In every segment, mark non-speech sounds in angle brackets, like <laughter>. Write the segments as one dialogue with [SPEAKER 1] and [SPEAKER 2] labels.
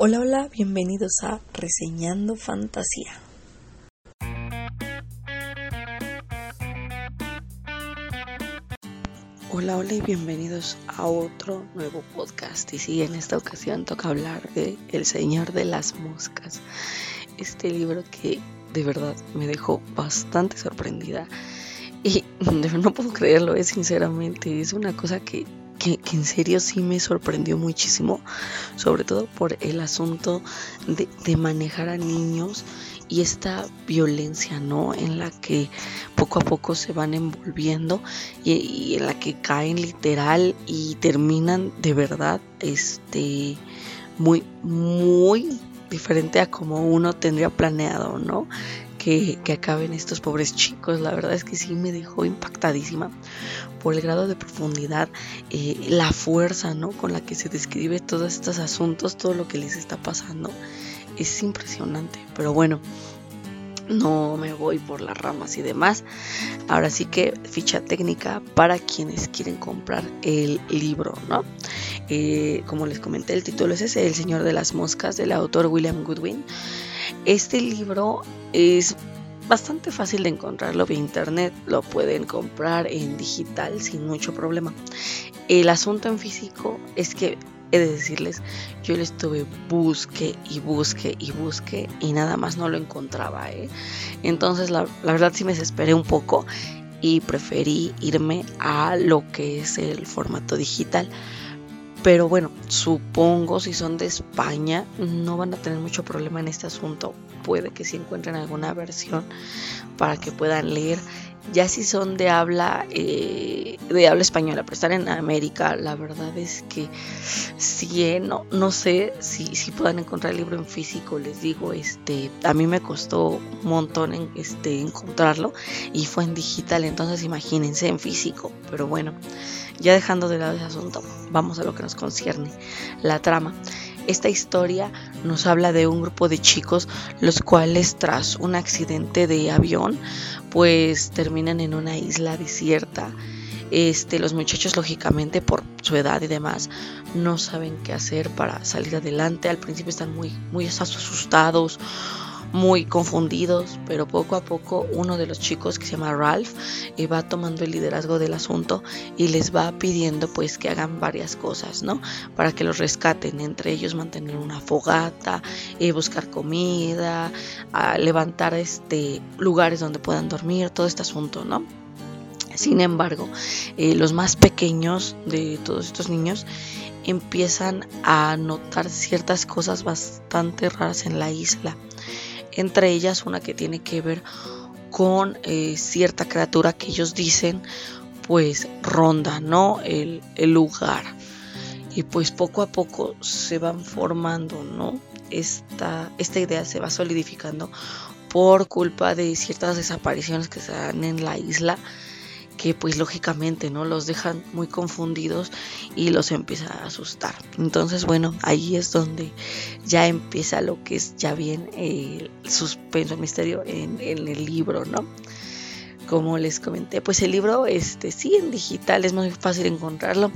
[SPEAKER 1] Hola, hola, bienvenidos a Reseñando Fantasía. Hola, hola y bienvenidos a otro nuevo podcast. Y sí, en esta ocasión toca hablar de El Señor de las Moscas. Este libro que de verdad me dejó bastante sorprendida. Y <laughs> no puedo creerlo, es sinceramente. Es una cosa que que, en serio sí me sorprendió muchísimo, sobre todo por el asunto de, manejar a niños y esta violencia, ¿no? En la que poco a poco se van envolviendo y, en la que caen literal y terminan de verdad, este, muy, muy diferente a como uno tendría planeado, ¿no? Que, acaben estos pobres chicos. La verdad es que sí me dejó impactadísima por el grado de profundidad, eh, la fuerza ¿no? con la que se describe todos estos asuntos, todo lo que les está pasando. Es impresionante, pero bueno, no me voy por las ramas y demás. Ahora sí que ficha técnica para quienes quieren comprar el libro, ¿no? Eh, como les comenté, el título es ese, El Señor de las Moscas, del autor William Goodwin. Este libro es bastante fácil de encontrarlo vía internet, lo pueden comprar en digital sin mucho problema. El asunto en físico es que he de decirles, yo le estuve busque y busque y busque y nada más no lo encontraba. ¿eh? Entonces la, la verdad sí me desesperé un poco y preferí irme a lo que es el formato digital. Pero bueno, supongo si son de España no van a tener mucho problema en este asunto. Puede que si encuentren alguna versión para que puedan leer. Ya si son de habla eh, de habla española, pero están en América, la verdad es que sí, eh, no, no sé si, si puedan encontrar el libro en físico. Les digo, este, a mí me costó un montón en, este, encontrarlo y fue en digital. Entonces imagínense en físico. Pero bueno, ya dejando de lado ese asunto, vamos a lo que nos concierne, la trama. Esta historia nos habla de un grupo de chicos los cuales tras un accidente de avión pues terminan en una isla desierta. Este, los muchachos lógicamente por su edad y demás no saben qué hacer para salir adelante. Al principio están muy muy asustados, muy confundidos, pero poco a poco uno de los chicos que se llama Ralph eh, va tomando el liderazgo del asunto y les va pidiendo pues que hagan varias cosas, ¿no? Para que los rescaten, entre ellos mantener una fogata, eh, buscar comida, levantar este lugares donde puedan dormir, todo este asunto, ¿no? Sin embargo, eh, los más pequeños de todos estos niños empiezan a notar ciertas cosas bastante raras en la isla entre ellas una que tiene que ver con eh, cierta criatura que ellos dicen pues ronda, ¿no? El, lugar. Y pues poco a poco se van formando, ¿no? Esta, esta idea se va solidificando por culpa de ciertas desapariciones que se dan en la isla que pues lógicamente no los dejan muy confundidos y los empieza a asustar. Entonces bueno, ahí es donde ya empieza lo que es ya bien el suspenso, el misterio en, el libro, ¿no? Como les comenté, pues el libro, este, sí, en digital es muy fácil encontrarlo.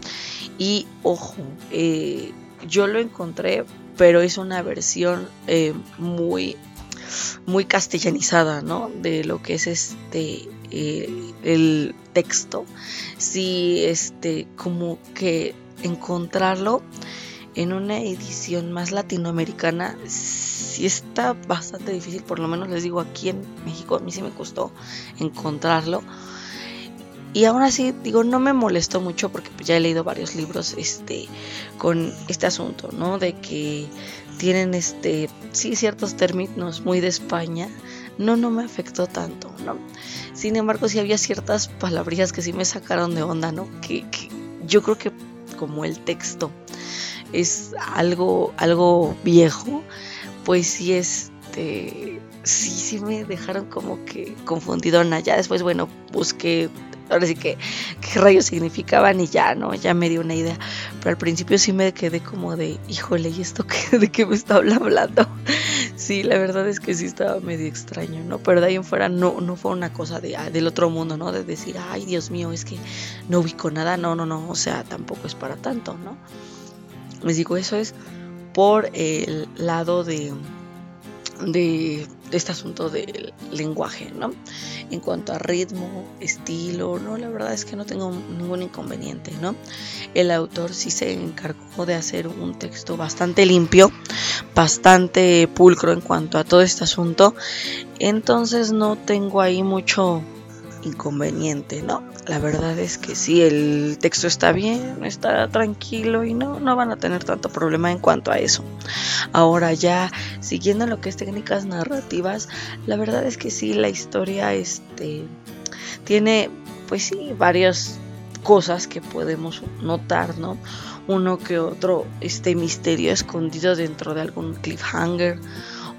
[SPEAKER 1] Y ojo, eh, yo lo encontré, pero es una versión eh, muy, muy castellanizada, ¿no? De lo que es este eh, el texto, si este, como que encontrarlo en una edición más latinoamericana si está bastante difícil, por lo menos les digo aquí en México, a mí sí me costó encontrarlo. Y aún así, digo, no me molestó mucho porque pues, ya he leído varios libros este, con este asunto, ¿no? De que tienen, este, sí, ciertos términos muy de España. No, no me afectó tanto, ¿no? Sin embargo, sí había ciertas palabrillas que sí me sacaron de onda, ¿no? Que, yo creo que como el texto es algo, algo viejo, pues sí, este, sí, sí me dejaron como que confundidona. Ya después, bueno, busqué ahora sí que qué rayos significaban y ya, ¿no? Ya me dio una idea. Pero al principio sí me quedé como de, híjole, ¿y esto qué, de qué me está hablando? Sí, la verdad es que sí estaba medio extraño, ¿no? Pero de ahí en fuera no, no fue una cosa de, ah, del otro mundo, ¿no? De decir, ay, Dios mío, es que no ubico nada. No, no, no, o sea, tampoco es para tanto, ¿no? Les digo, eso es por el lado de, de este asunto del lenguaje, ¿no? En cuanto a ritmo, estilo, no, la verdad es que no tengo ningún inconveniente, ¿no? El autor sí se encargó de hacer un texto bastante limpio, bastante pulcro en cuanto a todo este asunto, entonces no tengo ahí mucho inconveniente, ¿no? La verdad es que sí, el texto está bien, está tranquilo y no, no van a tener tanto problema en cuanto a eso. Ahora ya, siguiendo lo que es técnicas narrativas, la verdad es que sí, la historia este, tiene, pues sí, varias cosas que podemos notar, ¿no? Uno que otro, este misterio escondido dentro de algún cliffhanger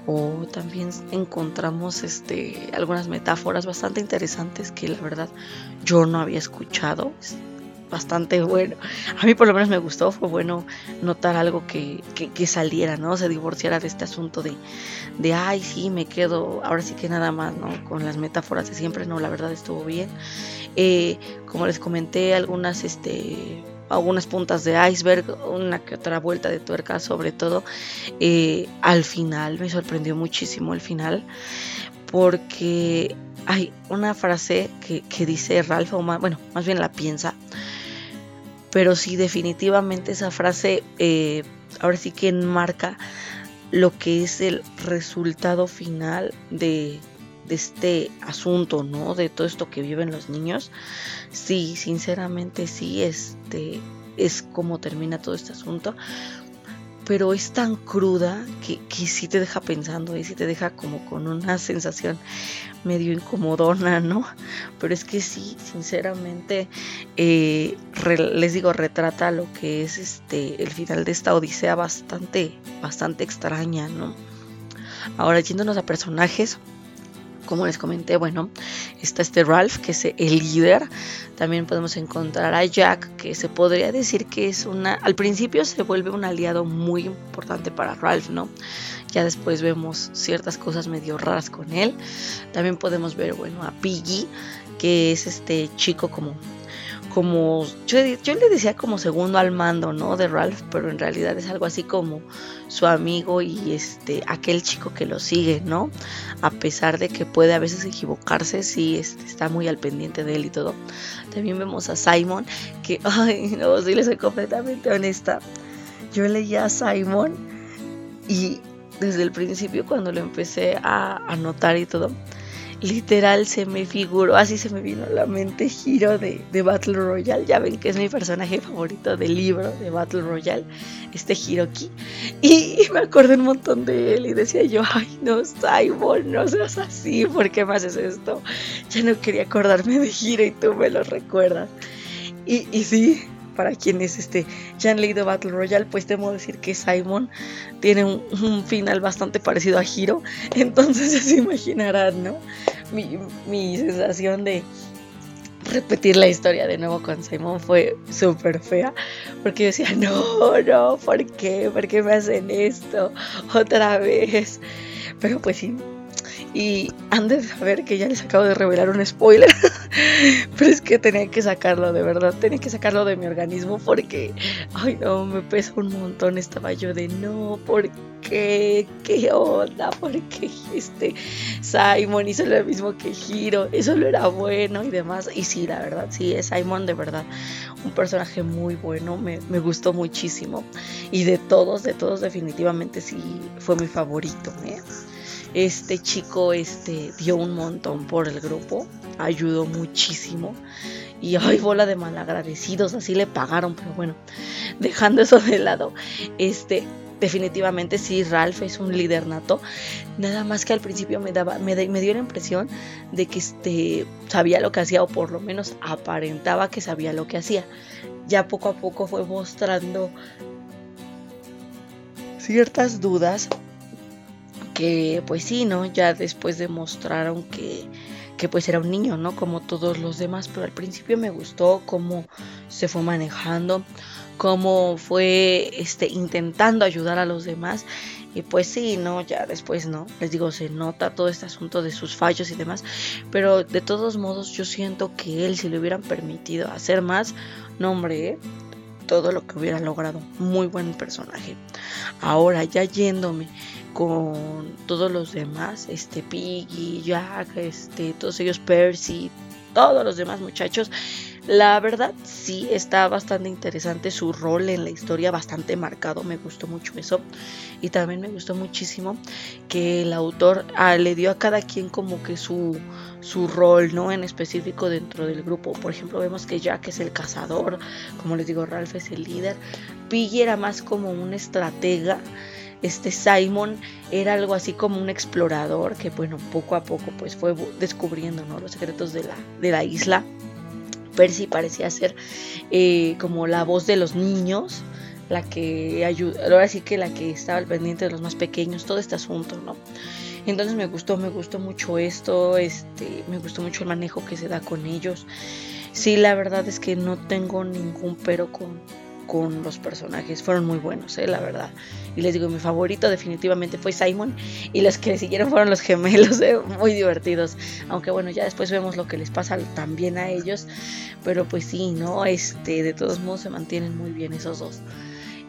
[SPEAKER 1] o también encontramos este, algunas metáforas bastante interesantes que la verdad yo no había escuchado. Es bastante bueno. A mí por lo menos me gustó, fue bueno notar algo que, que, saliera, ¿no? Se divorciara de este asunto de, de, ay, sí, me quedo, ahora sí que nada más, ¿no? Con las metáforas de siempre, no, la verdad estuvo bien. Eh, como les comenté, algunas, este algunas puntas de iceberg, una que otra vuelta de tuerca, sobre todo. Eh, al final, me sorprendió muchísimo el final, porque hay una frase que, dice Ralph, o bueno, más bien la piensa, pero sí, definitivamente esa frase eh, ahora sí que enmarca lo que es el resultado final de, de este asunto, ¿no? De todo esto que viven los niños. Sí, sinceramente sí, este es como termina todo este asunto. Pero es tan cruda que, que sí te deja pensando y sí te deja como con una <laughs> sensación medio incomodona, ¿no? Pero es que sí, sinceramente, eh, les digo, retrata lo que es este el final de esta odisea bastante, bastante extraña, ¿no? Ahora yéndonos a personajes, como les comenté, bueno, está este Ralph, que es el líder. También podemos encontrar a Jack, que se podría decir que es una. Al principio se vuelve un aliado muy importante para Ralph, ¿no? Ya después vemos ciertas cosas medio raras con él. También podemos ver, bueno, a Piggy, que es este chico como como yo, le decía como segundo al mando, ¿no? De Ralph, pero en realidad es algo así como su amigo y este aquel chico que lo sigue, ¿no? A pesar de que puede a veces equivocarse, sí este, está muy al pendiente de él y todo. También vemos a Simon, que, <laughs> ay, no, si le soy completamente honesta. Yo leía a Simon y desde el principio cuando lo empecé a, a notar y todo, literal se me figuró, así se me vino a la mente Hiro de, de, Battle Royale. Ya ven que es mi personaje favorito del libro de Battle Royale, este Hiroki. Y, me acordé un montón de él y decía yo, ay no, Simon, no seas así, ¿por qué me haces esto? Ya no quería acordarme de Hiro y tú me lo recuerdas. Y, y sí, para quienes este, ya han leído Battle Royale, pues temo decir que Simon tiene un, final bastante parecido a Hiro. Entonces <laughs> ya se imaginarán, ¿no? Mi, mi sensación de repetir la historia de nuevo con Simon fue súper fea. Porque yo decía, no, no, ¿por qué? ¿Por qué me hacen esto otra vez? Pero pues sí, y han de saber que ya les acabo de revelar un spoiler. <laughs> Pero es que tenía que sacarlo, de verdad. Tenía que sacarlo de mi organismo porque, ay no, me pesa un montón. Estaba yo de no, ¿por qué? ¿Qué onda? ¿Por qué este Simon hizo lo mismo que Hiro? Eso lo era bueno y demás. Y sí, la verdad, sí, es Simon de verdad. Un personaje muy bueno, me, me gustó muchísimo. Y de todos, de todos, definitivamente sí fue mi favorito. ¿eh? Este chico este, dio un montón por el grupo, ayudó muchísimo. Y ay, bola de malagradecidos, así le pagaron, pero bueno, dejando eso de lado, este, definitivamente sí, Ralph es un líder nato. Nada más que al principio me daba, me, me, dio la impresión de que este sabía lo que hacía, o por lo menos aparentaba que sabía lo que hacía. Ya poco a poco fue mostrando ciertas dudas que pues sí, ¿no? Ya después demostraron que, que pues era un niño, ¿no? Como todos los demás, pero al principio me gustó cómo se fue manejando, cómo fue este, intentando ayudar a los demás. Y pues sí, no, ya después no, les digo, se nota todo este asunto de sus fallos y demás, pero de todos modos yo siento que él, si le hubieran permitido hacer más, no hombre, ¿eh? Todo lo que hubiera logrado. Muy buen personaje. Ahora ya yéndome con todos los demás, este Piggy, Jack, este, todos ellos Percy, todos los demás muchachos. La verdad sí está bastante interesante su rol en la historia, bastante marcado, me gustó mucho eso. Y también me gustó muchísimo que el autor ah, le dio a cada quien como que su, su rol, ¿no? En específico dentro del grupo. Por ejemplo, vemos que Jack es el cazador, como les digo, Ralph es el líder. Piggy era más como un estratega este Simon era algo así como un explorador que bueno poco a poco pues fue descubriendo ¿no? los secretos de la, de la isla Percy parecía ser eh, como la voz de los niños, la que ayuda, ahora sí que la que estaba al pendiente de los más pequeños, todo este asunto, ¿no? Entonces me gustó, me gustó mucho esto, este, me gustó mucho el manejo que se da con ellos. Sí, la verdad es que no tengo ningún pero con, con los personajes. Fueron muy buenos, eh, la verdad. Y les digo, mi favorito definitivamente fue Simon. Y los que le siguieron fueron los gemelos, eh, muy divertidos. Aunque bueno, ya después vemos lo que les pasa también a ellos. Pero pues sí, ¿no? Este, de todos modos se mantienen muy bien esos dos.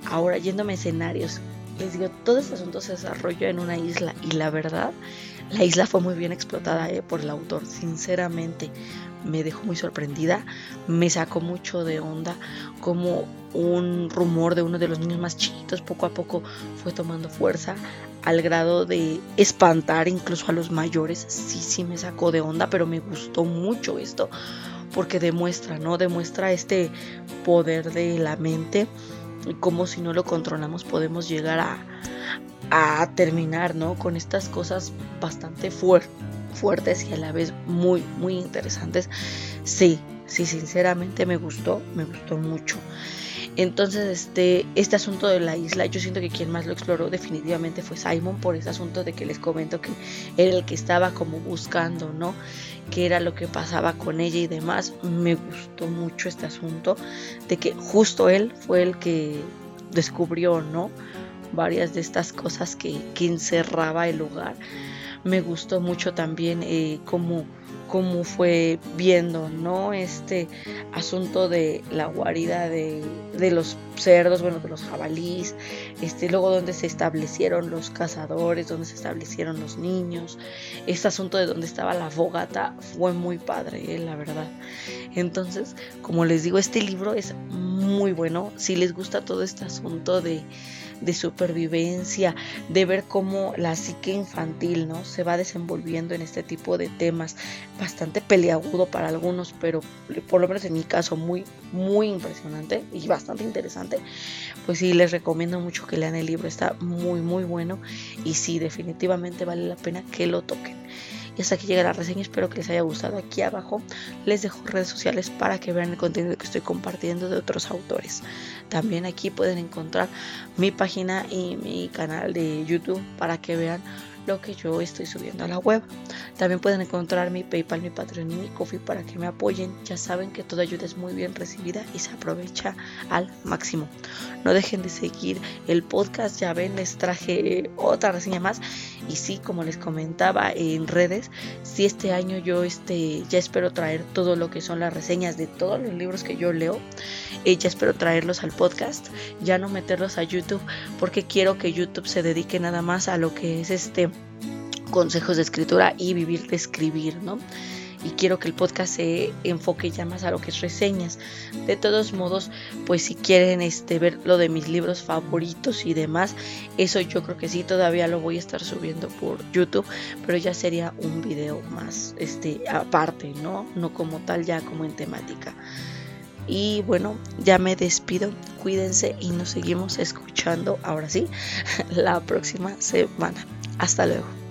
[SPEAKER 1] Ahora, yéndome a escenarios. Les digo, todo este asunto se desarrolla en una isla. Y la verdad, la isla fue muy bien explotada eh, por el autor, sinceramente me dejó muy sorprendida, me sacó mucho de onda como un rumor de uno de los niños más chiquitos poco a poco fue tomando fuerza al grado de espantar incluso a los mayores. Sí, sí me sacó de onda, pero me gustó mucho esto porque demuestra, ¿no? Demuestra este poder de la mente y cómo si no lo controlamos podemos llegar a, a terminar, ¿no? Con estas cosas bastante fuertes fuertes y a la vez muy, muy interesantes. Sí, sí, sinceramente me gustó, me gustó mucho. Entonces, este, este asunto de la isla, yo siento que quien más lo exploró definitivamente fue Simon por ese asunto de que les comento que era el que estaba como buscando, ¿no? qué era lo que pasaba con ella y demás. Me gustó mucho este asunto de que justo él fue el que descubrió, ¿no? Varias de estas cosas que, que encerraba el lugar me gustó mucho también eh, cómo, cómo, fue viendo, ¿no? Este asunto de la guarida de, de, los cerdos, bueno, de los jabalíes, este, luego donde se establecieron los cazadores, donde se establecieron los niños, este asunto de donde estaba la fogata fue muy padre, eh, la verdad. Entonces, como les digo, este libro es muy bueno, si les gusta todo este asunto de de supervivencia, de ver cómo la psique infantil ¿no? se va desenvolviendo en este tipo de temas, bastante peleagudo para algunos, pero por lo menos en mi caso muy, muy impresionante y bastante interesante, pues sí, les recomiendo mucho que lean el libro, está muy, muy bueno y sí, definitivamente vale la pena que lo toquen. Y hasta aquí llega la reseña, espero que les haya gustado. Aquí abajo les dejo redes sociales para que vean el contenido que estoy compartiendo de otros autores. También aquí pueden encontrar mi página y mi canal de YouTube para que vean lo que yo estoy subiendo a la web. También pueden encontrar mi PayPal, mi Patreon y mi Coffee para que me apoyen. Ya saben que toda ayuda es muy bien recibida y se aprovecha al máximo. No dejen de seguir el podcast. Ya ven, les traje otra reseña más. Y sí, como les comentaba en redes, si este año yo este, ya espero traer todo lo que son las reseñas de todos los libros que yo leo. Eh, ya espero traerlos al podcast, ya no meterlos a YouTube, porque quiero que YouTube se dedique nada más a lo que es este consejos de escritura y vivir de escribir, ¿no? y quiero que el podcast se enfoque ya más a lo que es reseñas. De todos modos, pues si quieren este, ver lo de mis libros favoritos y demás, eso yo creo que sí, todavía lo voy a estar subiendo por YouTube, pero ya sería un video más este, aparte, ¿no? No como tal, ya como en temática. Y bueno, ya me despido. Cuídense y nos seguimos escuchando ahora sí <laughs> la próxima semana. Hasta luego.